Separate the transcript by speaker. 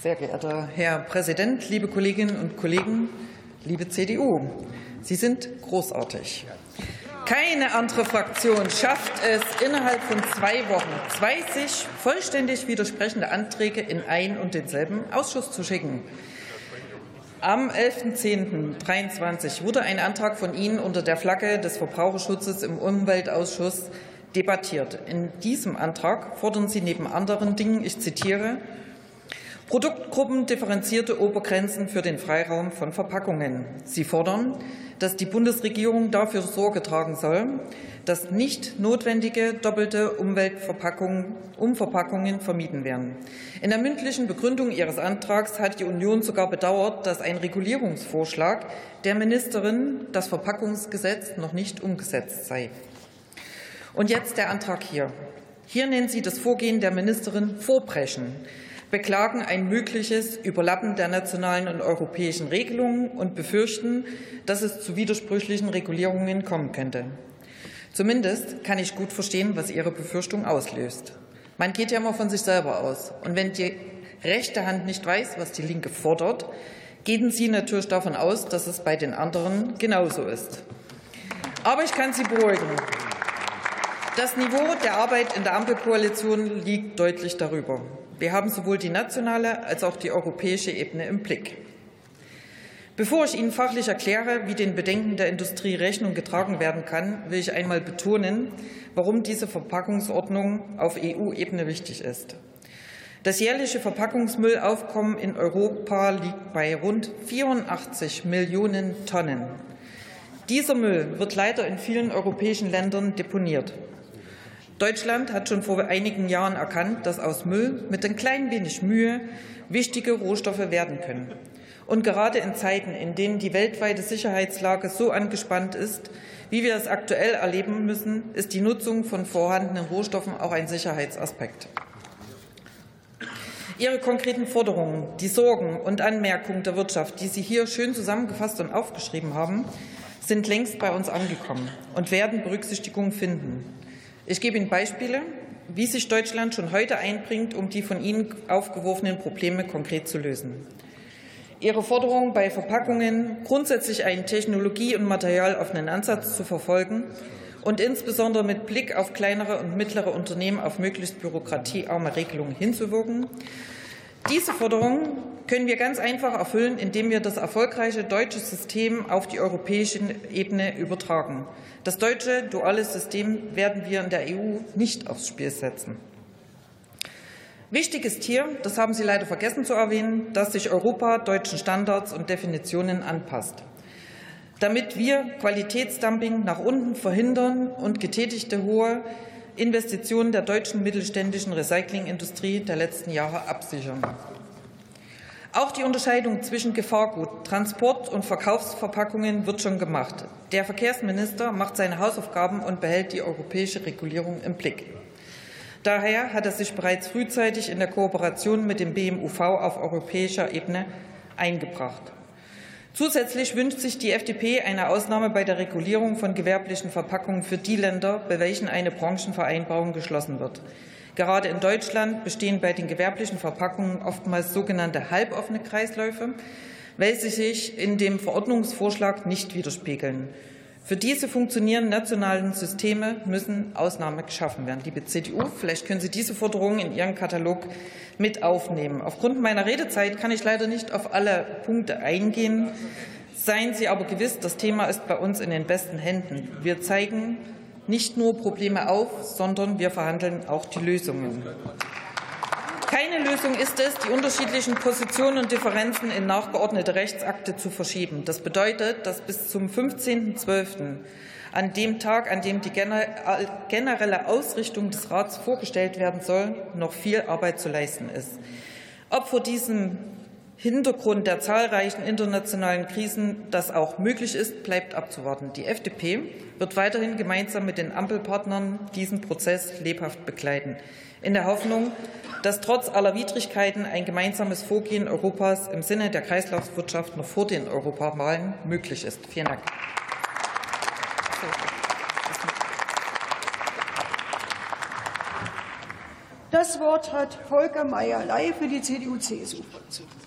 Speaker 1: Sehr geehrter Herr Präsident, liebe Kolleginnen und Kollegen, liebe CDU, Sie sind großartig. Keine andere Fraktion schafft es, innerhalb von zwei Wochen zwei sich vollständig widersprechende Anträge in ein und denselben Ausschuss zu schicken. Am 11.10.23 wurde ein Antrag von Ihnen unter der Flagge des Verbraucherschutzes im Umweltausschuss debattiert. In diesem Antrag fordern Sie neben anderen Dingen, ich zitiere, Produktgruppen differenzierte Obergrenzen für den Freiraum von Verpackungen. Sie fordern, dass die Bundesregierung dafür Sorge tragen soll, dass nicht notwendige doppelte Umverpackungen vermieden werden. In der mündlichen Begründung Ihres Antrags hat die Union sogar bedauert, dass ein Regulierungsvorschlag der Ministerin das Verpackungsgesetz noch nicht umgesetzt sei. Und jetzt der Antrag hier. Hier nennen Sie das Vorgehen der Ministerin Vorbrechen beklagen ein mögliches Überlappen der nationalen und europäischen Regelungen und befürchten, dass es zu widersprüchlichen Regulierungen kommen könnte. Zumindest kann ich gut verstehen, was Ihre Befürchtung auslöst. Man geht ja immer von sich selber aus. Und wenn die rechte Hand nicht weiß, was die linke fordert, gehen Sie natürlich davon aus, dass es bei den anderen genauso ist. Aber ich kann Sie beruhigen. Das Niveau der Arbeit in der Ampelkoalition liegt deutlich darüber. Wir haben sowohl die nationale als auch die europäische Ebene im Blick. Bevor ich Ihnen fachlich erkläre, wie den Bedenken der Industrie Rechnung getragen werden kann, will ich einmal betonen, warum diese Verpackungsordnung auf EU-Ebene wichtig ist. Das jährliche Verpackungsmüllaufkommen in Europa liegt bei rund 84 Millionen Tonnen. Dieser Müll wird leider in vielen europäischen Ländern deponiert. Deutschland hat schon vor einigen Jahren erkannt, dass aus Müll mit ein klein wenig Mühe wichtige Rohstoffe werden können. Und gerade in Zeiten, in denen die weltweite Sicherheitslage so angespannt ist, wie wir es aktuell erleben müssen, ist die Nutzung von vorhandenen Rohstoffen auch ein Sicherheitsaspekt. Ihre konkreten Forderungen, die Sorgen und Anmerkungen der Wirtschaft, die Sie hier schön zusammengefasst und aufgeschrieben haben, sind längst bei uns angekommen und werden Berücksichtigung finden. Ich gebe Ihnen Beispiele, wie sich Deutschland schon heute einbringt, um die von Ihnen aufgeworfenen Probleme konkret zu lösen. Ihre Forderung, bei Verpackungen grundsätzlich einen technologie- und materialoffenen Ansatz zu verfolgen und insbesondere mit Blick auf kleinere und mittlere Unternehmen auf möglichst bürokratiearme Regelungen hinzuwirken. Diese Forderung können wir ganz einfach erfüllen, indem wir das erfolgreiche deutsche System auf die europäische Ebene übertragen. Das deutsche duale System werden wir in der EU nicht aufs Spiel setzen. Wichtig ist hier, das haben Sie leider vergessen zu erwähnen, dass sich Europa deutschen Standards und Definitionen anpasst. Damit wir Qualitätsdumping nach unten verhindern und getätigte hohe Investitionen der deutschen mittelständischen Recyclingindustrie der letzten Jahre absichern. Auch die Unterscheidung zwischen Gefahrgut, Transport- und Verkaufsverpackungen wird schon gemacht. Der Verkehrsminister macht seine Hausaufgaben und behält die europäische Regulierung im Blick. Daher hat er sich bereits frühzeitig in der Kooperation mit dem BMUV auf europäischer Ebene eingebracht. Zusätzlich wünscht sich die FDP eine Ausnahme bei der Regulierung von gewerblichen Verpackungen für die Länder, bei welchen eine Branchenvereinbarung geschlossen wird. Gerade in Deutschland bestehen bei den gewerblichen Verpackungen oftmals sogenannte halboffene Kreisläufe, welche sich in dem Verordnungsvorschlag nicht widerspiegeln. Für diese funktionierenden nationalen Systeme müssen Ausnahmen geschaffen werden. Liebe CDU, vielleicht können Sie diese Forderungen in Ihren Katalog mit aufnehmen. Aufgrund meiner Redezeit kann ich leider nicht auf alle Punkte eingehen. Seien Sie aber gewiss, das Thema ist bei uns in den besten Händen. Wir zeigen nicht nur Probleme auf, sondern wir verhandeln auch die Lösungen. Keine Lösung ist es, die unterschiedlichen Positionen und Differenzen in nachgeordnete Rechtsakte zu verschieben. Das bedeutet, dass bis zum 15.12., an dem Tag, an dem die generelle Ausrichtung des Rats vorgestellt werden soll, noch viel Arbeit zu leisten ist. Ob vor diesem Hintergrund der zahlreichen internationalen Krisen das auch möglich ist, bleibt abzuwarten. Die FDP wird weiterhin gemeinsam mit den Ampelpartnern diesen Prozess lebhaft begleiten, in der Hoffnung, dass trotz aller Widrigkeiten ein gemeinsames Vorgehen Europas im Sinne der Kreislaufwirtschaft noch vor den Europawahlen möglich ist. Vielen Dank.
Speaker 2: Das Wort hat Volker Meyer-Ley für die CDU-CSU-Fraktion.